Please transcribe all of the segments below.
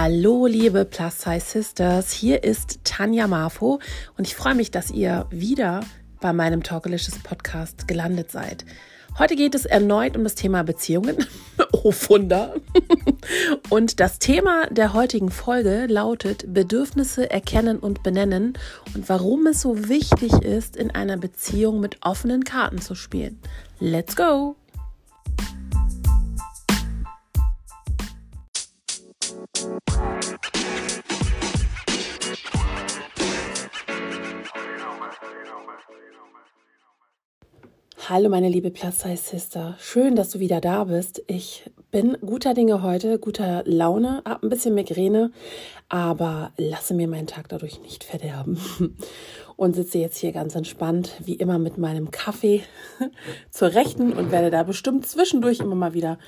Hallo, liebe Plus Size Sisters. Hier ist Tanja Marfo und ich freue mich, dass ihr wieder bei meinem Talkalicious Podcast gelandet seid. Heute geht es erneut um das Thema Beziehungen. oh, Wunder. und das Thema der heutigen Folge lautet Bedürfnisse erkennen und benennen und warum es so wichtig ist, in einer Beziehung mit offenen Karten zu spielen. Let's go! Hallo meine liebe Plus Size Sister, schön, dass du wieder da bist. Ich bin guter Dinge heute, guter Laune, habe ein bisschen Migräne, aber lasse mir meinen Tag dadurch nicht verderben und sitze jetzt hier ganz entspannt, wie immer mit meinem Kaffee zur Rechten und werde da bestimmt zwischendurch immer mal wieder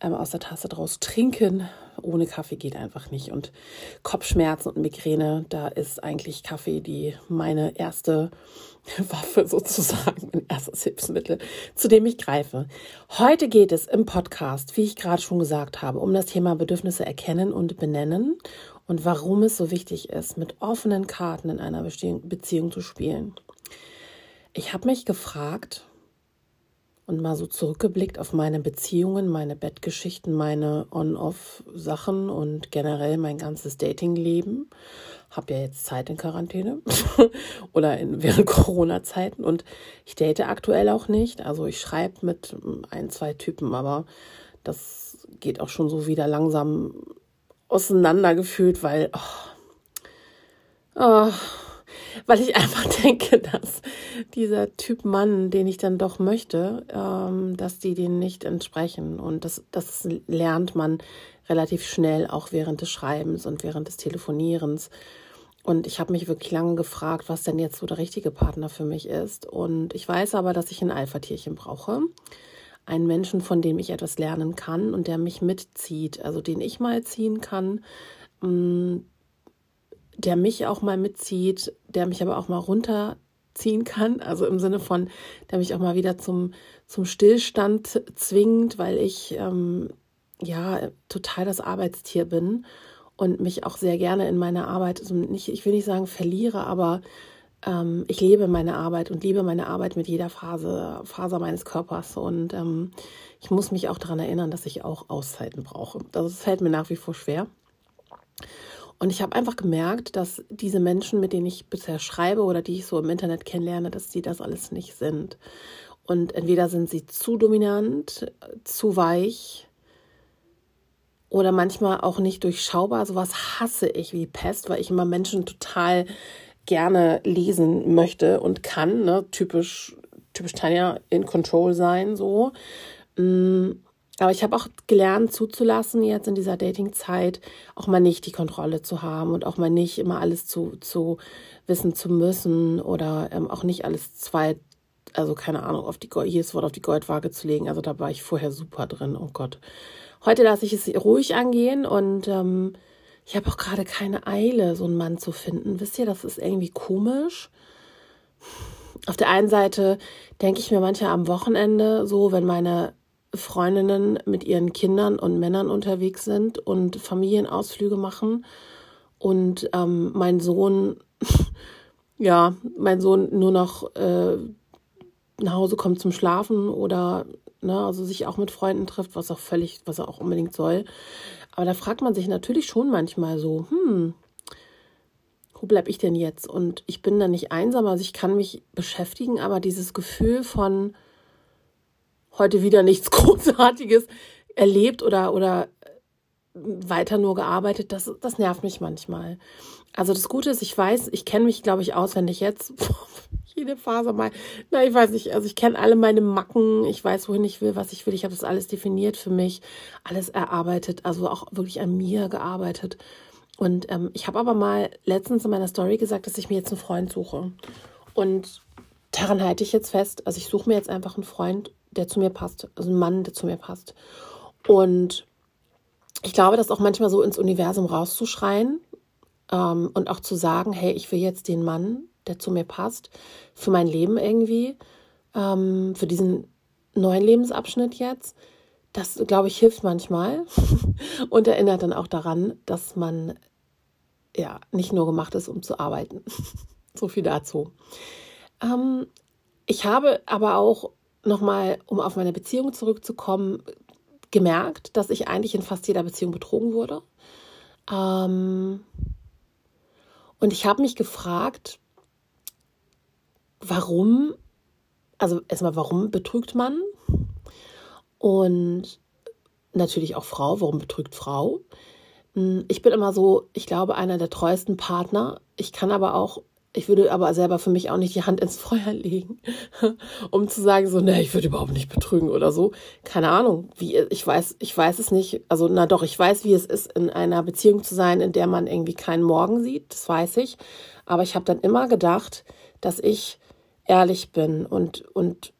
ähm, aus der Tasse draus trinken. Ohne Kaffee geht einfach nicht. Und Kopfschmerzen und Migräne, da ist eigentlich Kaffee die meine erste Waffe sozusagen, mein erstes Hilfsmittel, zu dem ich greife. Heute geht es im Podcast, wie ich gerade schon gesagt habe, um das Thema Bedürfnisse erkennen und benennen und warum es so wichtig ist, mit offenen Karten in einer Beziehung zu spielen. Ich habe mich gefragt, und mal so zurückgeblickt auf meine Beziehungen, meine Bettgeschichten, meine On-Off-Sachen und generell mein ganzes Datingleben. Habe ja jetzt Zeit in Quarantäne oder in, während Corona-Zeiten und ich date aktuell auch nicht. Also ich schreibe mit ein, zwei Typen, aber das geht auch schon so wieder langsam auseinandergefühlt, weil oh, oh, weil ich einfach denke, dass dieser Typ Mann, den ich dann doch möchte, ähm, dass die den nicht entsprechen. Und das, das lernt man relativ schnell auch während des Schreibens und während des Telefonierens. Und ich habe mich wirklich lange gefragt, was denn jetzt so der richtige Partner für mich ist. Und ich weiß aber, dass ich ein Alpha-Tierchen brauche. Einen Menschen, von dem ich etwas lernen kann und der mich mitzieht, also den ich mal ziehen kann, mm, der mich auch mal mitzieht, der mich aber auch mal runterziehen kann. Also im Sinne von, der mich auch mal wieder zum, zum Stillstand zwingt, weil ich ähm, ja total das Arbeitstier bin und mich auch sehr gerne in meiner Arbeit, also nicht, ich will nicht sagen verliere, aber ähm, ich lebe meine Arbeit und liebe meine Arbeit mit jeder Phase, Faser meines Körpers. Und ähm, ich muss mich auch daran erinnern, dass ich auch Auszeiten brauche. Das fällt mir nach wie vor schwer. Und ich habe einfach gemerkt, dass diese Menschen, mit denen ich bisher schreibe oder die ich so im Internet kennenlerne, dass sie das alles nicht sind. Und entweder sind sie zu dominant, zu weich oder manchmal auch nicht durchschaubar. Sowas hasse ich wie Pest, weil ich immer Menschen total gerne lesen möchte und kann. Ne? Typisch, typisch Tanja in Control sein, so. Mm, aber ich habe auch gelernt zuzulassen, jetzt in dieser Dating-Zeit auch mal nicht die Kontrolle zu haben und auch mal nicht immer alles zu, zu wissen zu müssen oder ähm, auch nicht alles zwei, also keine Ahnung, auf die jedes Wort auf die Goldwaage zu legen. Also da war ich vorher super drin, oh Gott. Heute lasse ich es ruhig angehen und ähm, ich habe auch gerade keine Eile, so einen Mann zu finden. Wisst ihr, das ist irgendwie komisch. Auf der einen Seite denke ich mir manchmal am Wochenende so, wenn meine Freundinnen mit ihren Kindern und Männern unterwegs sind und Familienausflüge machen. Und ähm, mein Sohn, ja, mein Sohn nur noch äh, nach Hause kommt zum Schlafen oder ne, also sich auch mit Freunden trifft, was auch völlig, was er auch unbedingt soll. Aber da fragt man sich natürlich schon manchmal so, hm, wo bleib ich denn jetzt? Und ich bin da nicht einsam, also ich kann mich beschäftigen, aber dieses Gefühl von, heute wieder nichts Großartiges erlebt oder, oder weiter nur gearbeitet, das, das nervt mich manchmal. Also das Gute ist, ich weiß, ich kenne mich, glaube ich, auswendig jetzt. Jede Phase mal. Na, ich weiß nicht. Also ich kenne alle meine Macken. Ich weiß, wohin ich will, was ich will. Ich habe das alles definiert für mich, alles erarbeitet, also auch wirklich an mir gearbeitet. Und ähm, ich habe aber mal letztens in meiner Story gesagt, dass ich mir jetzt einen Freund suche. Und daran halte ich jetzt fest. Also ich suche mir jetzt einfach einen Freund der zu mir passt, also ein Mann, der zu mir passt. Und ich glaube, das auch manchmal so ins Universum rauszuschreien ähm, und auch zu sagen, hey, ich will jetzt den Mann, der zu mir passt, für mein Leben irgendwie, ähm, für diesen neuen Lebensabschnitt jetzt. das, glaube ich, hilft manchmal und erinnert dann auch daran, dass man ja nicht nur gemacht ist, um zu arbeiten. so viel dazu. Ähm, ich habe aber auch nochmal, um auf meine Beziehung zurückzukommen, gemerkt, dass ich eigentlich in fast jeder Beziehung betrogen wurde. Ähm, und ich habe mich gefragt, warum, also erstmal, warum betrügt man? Und natürlich auch Frau, warum betrügt Frau? Hm, ich bin immer so, ich glaube, einer der treuesten Partner. Ich kann aber auch ich würde aber selber für mich auch nicht die Hand ins Feuer legen, um zu sagen, so, ne, ich würde überhaupt nicht betrügen oder so. Keine Ahnung, wie, ich weiß, ich weiß es nicht. Also, na doch, ich weiß, wie es ist, in einer Beziehung zu sein, in der man irgendwie keinen Morgen sieht. Das weiß ich. Aber ich habe dann immer gedacht, dass ich ehrlich bin und, und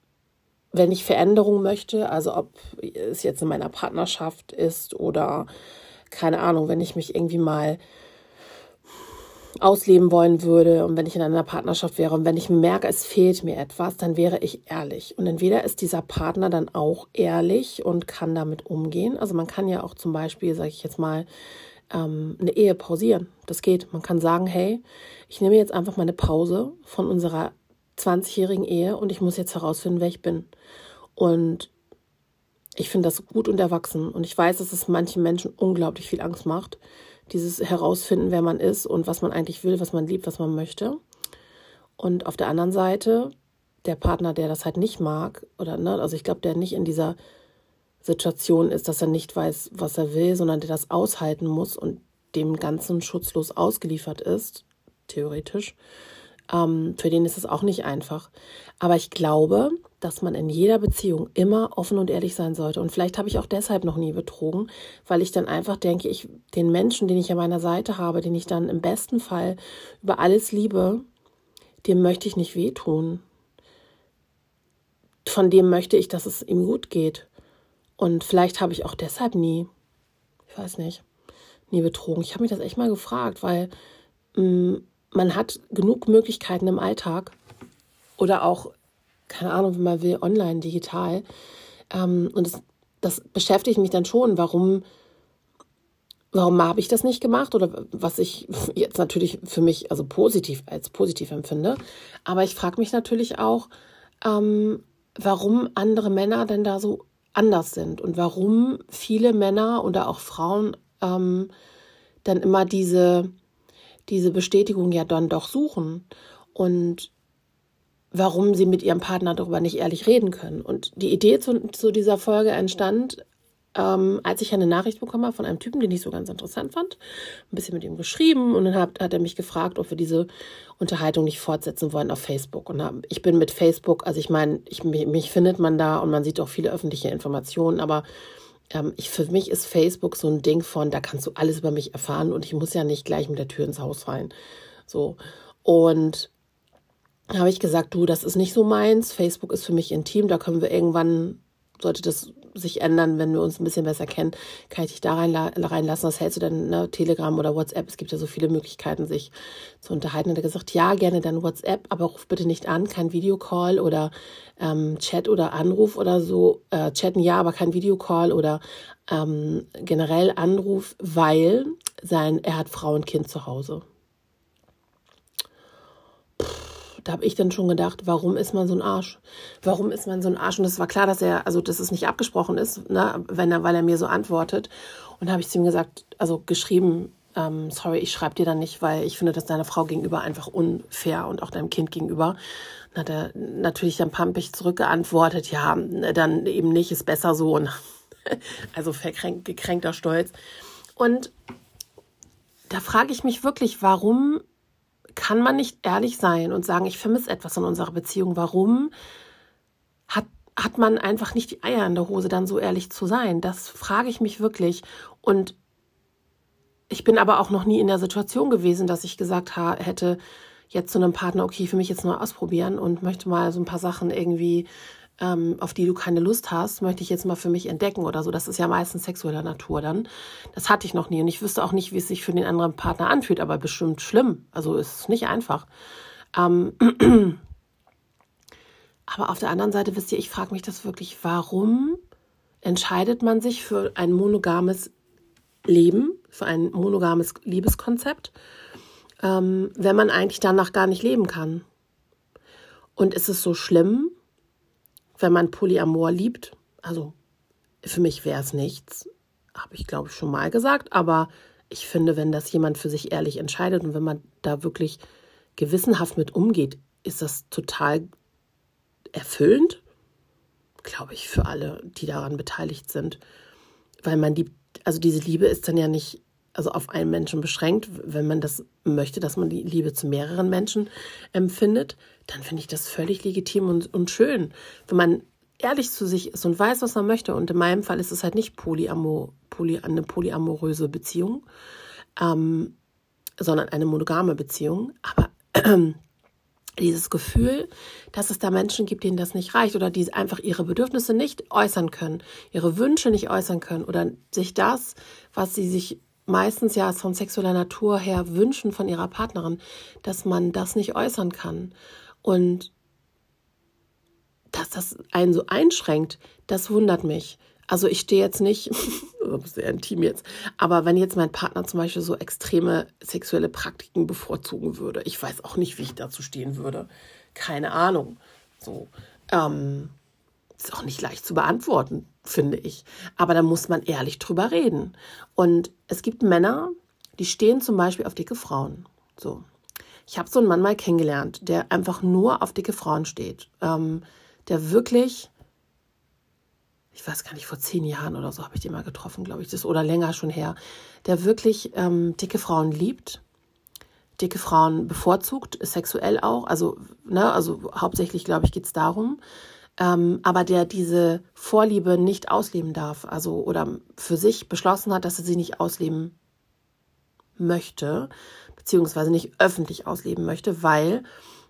wenn ich Veränderung möchte, also ob es jetzt in meiner Partnerschaft ist oder keine Ahnung, wenn ich mich irgendwie mal ausleben wollen würde und wenn ich in einer Partnerschaft wäre und wenn ich merke, es fehlt mir etwas, dann wäre ich ehrlich. Und entweder ist dieser Partner dann auch ehrlich und kann damit umgehen. Also man kann ja auch zum Beispiel, sage ich jetzt mal, ähm, eine Ehe pausieren. Das geht. Man kann sagen, hey, ich nehme jetzt einfach mal eine Pause von unserer 20-jährigen Ehe und ich muss jetzt herausfinden, wer ich bin. Und ich finde das gut und erwachsen. Und ich weiß, dass es manchen Menschen unglaublich viel Angst macht dieses Herausfinden, wer man ist und was man eigentlich will, was man liebt, was man möchte. Und auf der anderen Seite der Partner, der das halt nicht mag, oder ne, also ich glaube, der nicht in dieser Situation ist, dass er nicht weiß, was er will, sondern der das aushalten muss und dem Ganzen schutzlos ausgeliefert ist, theoretisch, ähm, für den ist es auch nicht einfach. Aber ich glaube, dass man in jeder Beziehung immer offen und ehrlich sein sollte. Und vielleicht habe ich auch deshalb noch nie betrogen, weil ich dann einfach denke, ich den Menschen, den ich an meiner Seite habe, den ich dann im besten Fall über alles liebe, dem möchte ich nicht wehtun. Von dem möchte ich, dass es ihm gut geht. Und vielleicht habe ich auch deshalb nie, ich weiß nicht, nie betrogen. Ich habe mich das echt mal gefragt, weil mh, mm, man hat genug Möglichkeiten im Alltag oder auch, keine Ahnung, wenn man will, online, digital. Ähm, und das, das beschäftigt mich dann schon, warum, warum habe ich das nicht gemacht oder was ich jetzt natürlich für mich also positiv als positiv empfinde. Aber ich frage mich natürlich auch, ähm, warum andere Männer denn da so anders sind und warum viele Männer oder auch Frauen ähm, dann immer diese diese Bestätigung ja dann doch suchen und warum sie mit ihrem Partner darüber nicht ehrlich reden können. Und die Idee zu, zu dieser Folge entstand, ähm, als ich eine Nachricht bekommen habe von einem Typen, den ich so ganz interessant fand, ein bisschen mit ihm geschrieben und dann hat, hat er mich gefragt, ob wir diese Unterhaltung nicht fortsetzen wollen auf Facebook. Und hab, ich bin mit Facebook, also ich meine, ich, mich findet man da und man sieht auch viele öffentliche Informationen, aber ähm, ich, für mich ist Facebook so ein Ding von, da kannst du alles über mich erfahren und ich muss ja nicht gleich mit der Tür ins Haus fallen. So. Und habe ich gesagt, du, das ist nicht so meins. Facebook ist für mich intim, da können wir irgendwann, sollte das sich ändern, wenn wir uns ein bisschen besser kennen, kann ich dich da rein, reinlassen. Was hältst du denn, ne? Telegram oder WhatsApp? Es gibt ja so viele Möglichkeiten, sich zu unterhalten. Und er hat gesagt, ja, gerne dann WhatsApp, aber ruf bitte nicht an, kein Videocall oder ähm, Chat oder Anruf oder so. Äh, chatten ja, aber kein Videocall oder ähm, generell Anruf, weil sein, er hat Frau und Kind zu Hause da habe ich dann schon gedacht, warum ist man so ein Arsch? Warum ist man so ein Arsch? Und es war klar, dass er, also dass es nicht abgesprochen ist, ne, wenn er, weil er mir so antwortet. Und habe ich zu ihm gesagt, also geschrieben, ähm, sorry, ich schreibe dir dann nicht, weil ich finde, dass deiner Frau gegenüber einfach unfair und auch deinem Kind gegenüber. Dann hat er natürlich dann pampig zurückgeantwortet, ja, dann eben nicht, ist besser so. Also verkränkt, gekränkter Stolz. Und da frage ich mich wirklich, warum kann man nicht ehrlich sein und sagen, ich vermisse etwas in unserer Beziehung. Warum hat, hat man einfach nicht die Eier in der Hose, dann so ehrlich zu sein? Das frage ich mich wirklich. Und ich bin aber auch noch nie in der Situation gewesen, dass ich gesagt hätte, jetzt zu einem Partner, okay, für mich jetzt nur ausprobieren und möchte mal so ein paar Sachen irgendwie ähm, auf die du keine Lust hast, möchte ich jetzt mal für mich entdecken oder so. Das ist ja meistens sexueller Natur dann. Das hatte ich noch nie und ich wüsste auch nicht, wie es sich für den anderen Partner anfühlt, aber bestimmt schlimm. Also ist es nicht einfach. Ähm, aber auf der anderen Seite wisst ihr, ich frage mich das wirklich, warum entscheidet man sich für ein monogames Leben, für ein monogames Liebeskonzept, ähm, wenn man eigentlich danach gar nicht leben kann. Und ist es so schlimm, wenn man Polyamor liebt? Also für mich wäre es nichts, habe ich glaube ich schon mal gesagt, aber ich finde, wenn das jemand für sich ehrlich entscheidet und wenn man da wirklich gewissenhaft mit umgeht, ist das total erfüllend, glaube ich, für alle, die daran beteiligt sind. Weil man liebt, also diese Liebe ist dann ja nicht also auf einen Menschen beschränkt. Wenn man das möchte, dass man die Liebe zu mehreren Menschen empfindet, dann finde ich das völlig legitim und, und schön. Wenn man ehrlich zu sich ist und weiß, was man möchte. Und in meinem Fall ist es halt nicht polyamor, poly, eine polyamoröse Beziehung, ähm, sondern eine monogame Beziehung. Aber äh, dieses Gefühl, dass es da Menschen gibt, denen das nicht reicht oder die einfach ihre Bedürfnisse nicht äußern können, ihre Wünsche nicht äußern können oder sich das, was sie sich meistens ja von sexueller Natur her wünschen von ihrer Partnerin, dass man das nicht äußern kann. Und dass das einen so einschränkt, das wundert mich. Also ich stehe jetzt nicht, sehr intim jetzt, aber wenn jetzt mein Partner zum Beispiel so extreme sexuelle Praktiken bevorzugen würde, ich weiß auch nicht, wie ich dazu stehen würde. Keine Ahnung. So. Ähm, ist auch nicht leicht zu beantworten, finde ich. Aber da muss man ehrlich drüber reden. Und es gibt Männer, die stehen zum Beispiel auf dicke Frauen. So. Ich habe so einen Mann mal kennengelernt, der einfach nur auf dicke Frauen steht. Ähm, der wirklich, ich weiß gar nicht, vor zehn Jahren oder so habe ich den mal getroffen, glaube ich, das oder länger schon her, der wirklich ähm, dicke Frauen liebt, dicke Frauen bevorzugt, sexuell auch, also, ne, also hauptsächlich, glaube ich, geht es darum, ähm, aber der diese Vorliebe nicht ausleben darf, also oder für sich beschlossen hat, dass er sie nicht ausleben möchte, beziehungsweise nicht öffentlich ausleben möchte, weil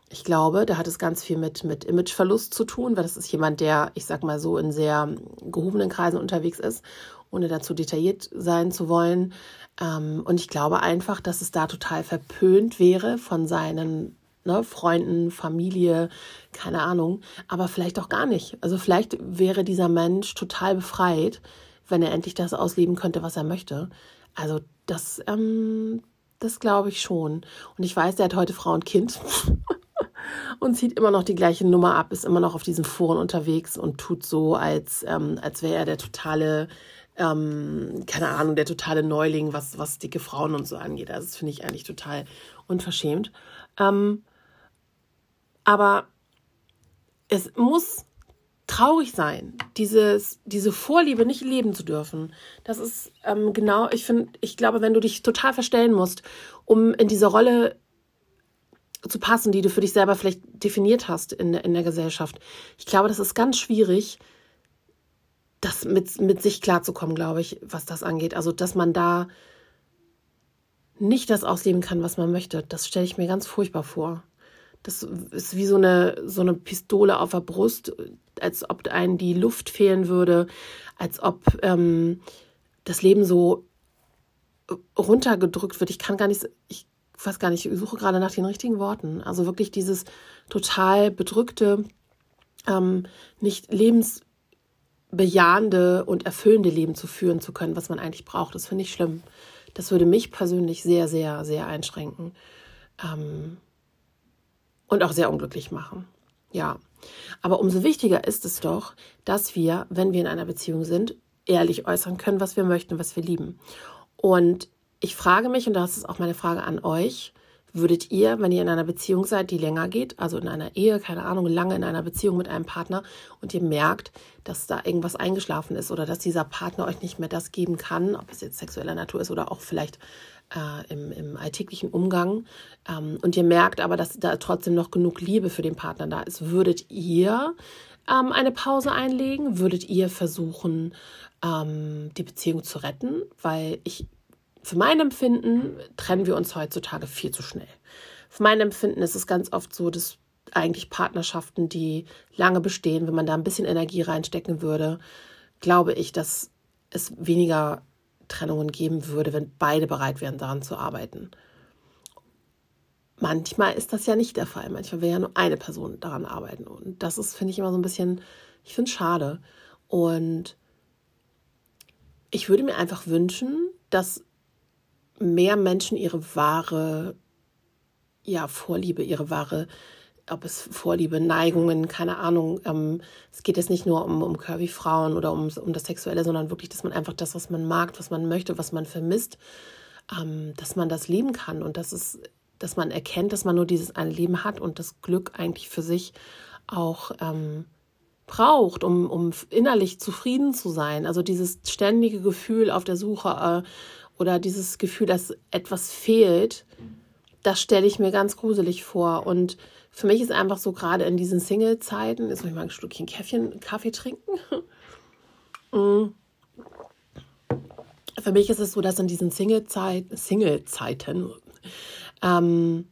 ich glaube, da hat es ganz viel mit, mit Imageverlust zu tun, weil das ist jemand, der, ich sag mal so, in sehr gehobenen Kreisen unterwegs ist, ohne dazu detailliert sein zu wollen. Ähm, und ich glaube einfach, dass es da total verpönt wäre von seinen ne, Freunden, Familie, keine Ahnung, aber vielleicht auch gar nicht. Also vielleicht wäre dieser Mensch total befreit, wenn er endlich das ausleben könnte, was er möchte. Also das, ähm, das glaube ich schon. Und ich weiß, der hat heute Frau und Kind. und zieht immer noch die gleiche Nummer ab, ist immer noch auf diesen Foren unterwegs und tut so, als, ähm, als wäre er der totale, ähm, keine Ahnung, der totale Neuling, was, was dicke Frauen und so angeht. Also das finde ich eigentlich total unverschämt. Ähm, aber es muss traurig sein, dieses, diese Vorliebe nicht leben zu dürfen. Das ist ähm, genau, ich finde, ich glaube, wenn du dich total verstellen musst, um in diese Rolle zu passen, die du für dich selber vielleicht definiert hast in, in der Gesellschaft. Ich glaube, das ist ganz schwierig, das mit, mit sich klarzukommen, glaube ich, was das angeht. Also, dass man da nicht das ausleben kann, was man möchte. Das stelle ich mir ganz furchtbar vor. Das ist wie so eine, so eine Pistole auf der Brust, als ob einem die Luft fehlen würde, als ob ähm, das Leben so runtergedrückt wird. Ich kann gar nicht, ich weiß gar nicht, ich suche gerade nach den richtigen Worten. Also wirklich dieses total bedrückte, ähm, nicht lebensbejahende und erfüllende Leben zu führen zu können, was man eigentlich braucht. Das finde ich schlimm. Das würde mich persönlich sehr, sehr, sehr einschränken. Ähm, und auch sehr unglücklich machen. Ja. Aber umso wichtiger ist es doch, dass wir, wenn wir in einer Beziehung sind, ehrlich äußern können, was wir möchten, was wir lieben. Und ich frage mich, und das ist auch meine Frage an euch, würdet ihr, wenn ihr in einer Beziehung seid, die länger geht, also in einer Ehe, keine Ahnung, lange in einer Beziehung mit einem Partner und ihr merkt, dass da irgendwas eingeschlafen ist oder dass dieser Partner euch nicht mehr das geben kann, ob es jetzt sexueller Natur ist oder auch vielleicht äh, im, im alltäglichen Umgang, ähm, und ihr merkt aber, dass da trotzdem noch genug Liebe für den Partner da ist, würdet ihr ähm, eine Pause einlegen? Würdet ihr versuchen, ähm, die Beziehung zu retten? Weil ich für mein Empfinden trennen wir uns heutzutage viel zu schnell. Für mein Empfinden ist es ganz oft so, dass eigentlich Partnerschaften, die lange bestehen, wenn man da ein bisschen Energie reinstecken würde, glaube ich, dass es weniger Trennungen geben würde, wenn beide bereit wären, daran zu arbeiten. Manchmal ist das ja nicht der Fall. Manchmal will ja nur eine Person daran arbeiten. Und das ist, finde ich, immer so ein bisschen, ich finde es schade. Und ich würde mir einfach wünschen, dass mehr Menschen ihre wahre ja, Vorliebe, ihre wahre, ob es Vorliebe, Neigungen, keine Ahnung. Ähm, es geht jetzt nicht nur um, um Curvy-Frauen oder um, um das Sexuelle, sondern wirklich, dass man einfach das, was man mag, was man möchte, was man vermisst, ähm, dass man das leben kann und dass es, dass man erkennt, dass man nur dieses eine Leben hat und das Glück eigentlich für sich auch ähm, braucht, um, um innerlich zufrieden zu sein. Also dieses ständige Gefühl auf der Suche äh, oder dieses Gefühl, dass etwas fehlt, das stelle ich mir ganz gruselig vor. Und für mich ist einfach so, gerade in diesen Single-Zeiten, jetzt muss ich mal ein Stückchen Käffchen, Kaffee trinken. Mm. Für mich ist es so, dass in diesen Single-Zeiten, ähm,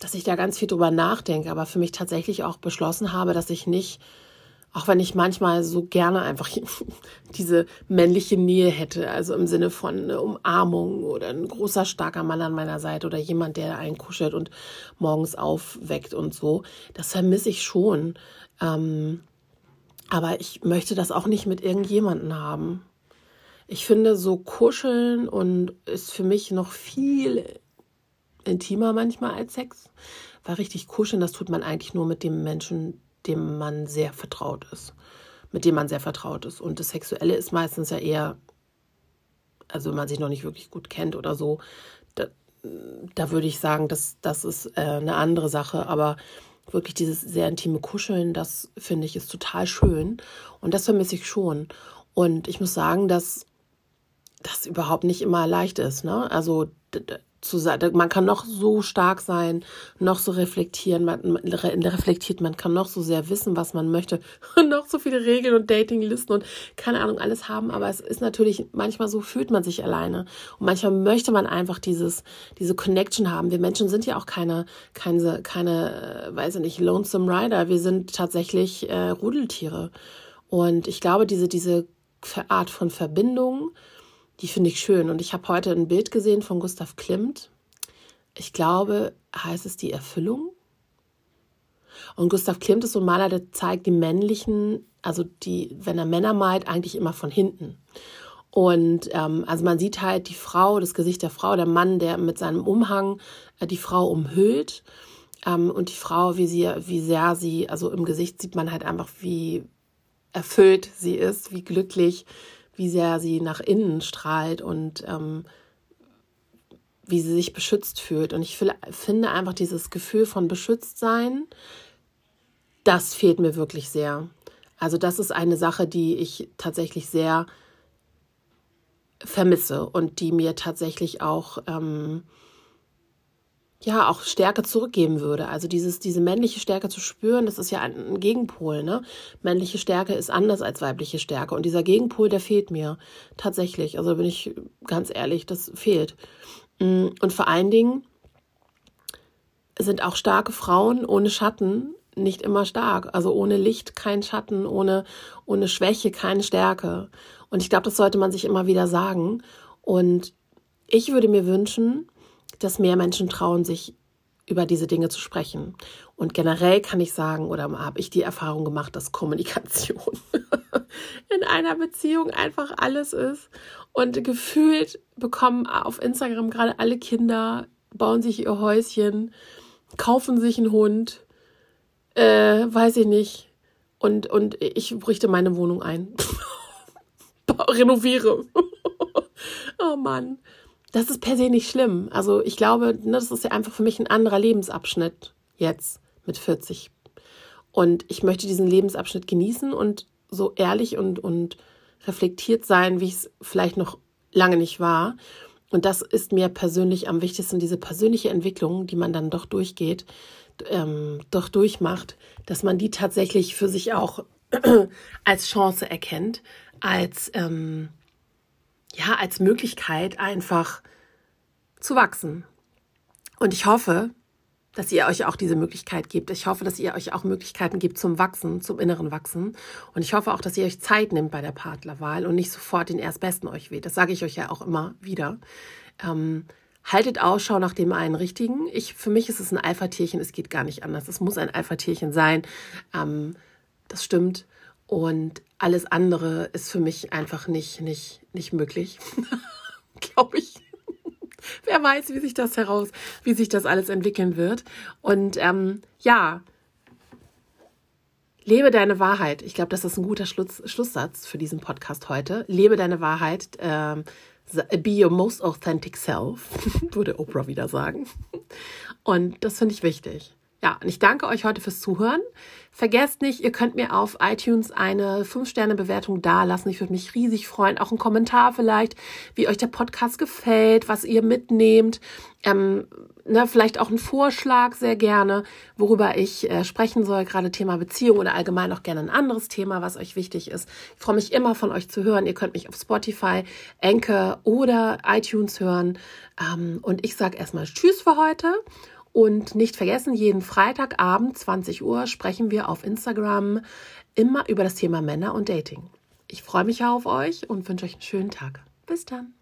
dass ich da ganz viel drüber nachdenke, aber für mich tatsächlich auch beschlossen habe, dass ich nicht auch wenn ich manchmal so gerne einfach diese männliche Nähe hätte, also im Sinne von eine Umarmung oder ein großer, starker Mann an meiner Seite oder jemand, der einen kuschelt und morgens aufweckt und so. Das vermisse ich schon. Ähm, aber ich möchte das auch nicht mit irgendjemanden haben. Ich finde, so kuscheln und ist für mich noch viel intimer manchmal als Sex. Weil richtig kuscheln, das tut man eigentlich nur mit dem Menschen, dem man sehr vertraut ist, mit dem man sehr vertraut ist. Und das Sexuelle ist meistens ja eher, also wenn man sich noch nicht wirklich gut kennt oder so, da, da würde ich sagen, dass das ist äh, eine andere Sache. Aber wirklich dieses sehr intime Kuscheln, das finde ich ist total schön. Und das vermisse ich schon. Und ich muss sagen, dass das überhaupt nicht immer leicht ist. Ne? Also zu sein. Man kann noch so stark sein, noch so reflektieren, man reflektiert, man kann noch so sehr wissen, was man möchte und noch so viele Regeln und Datinglisten und keine Ahnung alles haben. Aber es ist natürlich manchmal so fühlt man sich alleine und manchmal möchte man einfach dieses diese Connection haben. Wir Menschen sind ja auch keine keine keine, äh, weiß ich nicht, lonesome Rider. Wir sind tatsächlich äh, Rudeltiere und ich glaube diese diese Art von Verbindung die finde ich schön. Und ich habe heute ein Bild gesehen von Gustav Klimt. Ich glaube, heißt es die Erfüllung? Und Gustav Klimt ist so ein Maler, der zeigt die männlichen, also die, wenn er Männer malt, eigentlich immer von hinten. Und ähm, also man sieht halt die Frau, das Gesicht der Frau, der Mann, der mit seinem Umhang äh, die Frau umhüllt. Ähm, und die Frau, wie sie, wie sehr sie, also im Gesicht sieht man halt einfach, wie erfüllt sie ist, wie glücklich, wie sehr sie nach innen strahlt und ähm, wie sie sich beschützt fühlt. Und ich finde einfach dieses Gefühl von Beschütztsein, das fehlt mir wirklich sehr. Also das ist eine Sache, die ich tatsächlich sehr vermisse und die mir tatsächlich auch ähm, ja auch Stärke zurückgeben würde. Also dieses, diese männliche Stärke zu spüren, das ist ja ein, Gegenpol. Ne? Männliche Stärke ist anders als weibliche Stärke. Und dieser Gegenpol, der fehlt mir tatsächlich. Also bin ich ganz ehrlich, das fehlt. Mm, und vor allen Dingen sind auch starke Frauen ohne Schatten nicht immer stark. Also ohne Licht kein Schatten, ohne, ohne Schwäche keine Stärke. Und ich glaube, das sollte man sich immer wieder sagen. Und ich würde mir wünschen, dass mehr Menschen trauen, sich über diese Dinge zu sprechen. Und generell kann ich sagen, oder habe ich die Erfahrung gemacht, dass Kommunikation in einer Beziehung einfach alles ist. Und gefühlt bekommen auf Instagram gerade alle Kinder, bauen sich ihr Häuschen, kaufen sich einen Hund, äh, weiß ich nicht. Und, und ich richte meine Wohnung ein. Renoviere. oh Mann das ist per se nicht schlimm. Also ich glaube, ne, das ist ja einfach für mich ein anderer Lebensabschnitt jetzt mit 40. Und ich möchte diesen Lebensabschnitt genießen und so ehrlich und, und reflektiert sein, wie ich es vielleicht noch lange nicht war. Und das ist mir persönlich am wichtigsten, diese persönliche Entwicklung, die man dann doch durchgeht, ähm, doch durchmacht, dass man die tatsächlich für sich auch als Chance erkennt, als ähm, ja, als Möglichkeit einfach zu wachsen. Und ich hoffe, dass ihr euch auch diese Möglichkeit gebt. Ich hoffe, dass ihr euch auch Möglichkeiten gebt zum Wachsen, zum inneren Wachsen. Und ich hoffe auch, dass ihr euch Zeit nimmt bei der Partnerwahl und nicht sofort den Erstbesten euch wählt. Das sage ich euch ja auch immer wieder. Ähm, haltet Ausschau nach dem einen richtigen. Ich, für mich ist es ein Alpha-Tierchen. Es geht gar nicht anders. Es muss ein Alpha-Tierchen sein. Ähm, das stimmt. Und alles andere ist für mich einfach nicht, nicht, nicht möglich. Glaube ich. Wer weiß, wie sich das heraus, wie sich das alles entwickeln wird. Und ähm, ja, lebe deine Wahrheit. Ich glaube, das ist ein guter Schluss, Schlusssatz für diesen Podcast heute. Lebe deine Wahrheit. Ähm, be your most authentic self, würde Oprah wieder sagen. Und das finde ich wichtig. Ja, und ich danke euch heute fürs Zuhören. Vergesst nicht, ihr könnt mir auf iTunes eine 5-Sterne-Bewertung dalassen. Ich würde mich riesig freuen. Auch ein Kommentar vielleicht, wie euch der Podcast gefällt, was ihr mitnehmt. Ähm, ne, vielleicht auch ein Vorschlag sehr gerne, worüber ich äh, sprechen soll, gerade Thema Beziehung oder allgemein auch gerne ein anderes Thema, was euch wichtig ist. Ich freue mich immer von euch zu hören. Ihr könnt mich auf Spotify, Anchor oder iTunes hören. Ähm, und ich sage erstmal Tschüss für heute und nicht vergessen, jeden Freitagabend 20 Uhr sprechen wir auf Instagram immer über das Thema Männer und Dating. Ich freue mich auf euch und wünsche euch einen schönen Tag. Bis dann.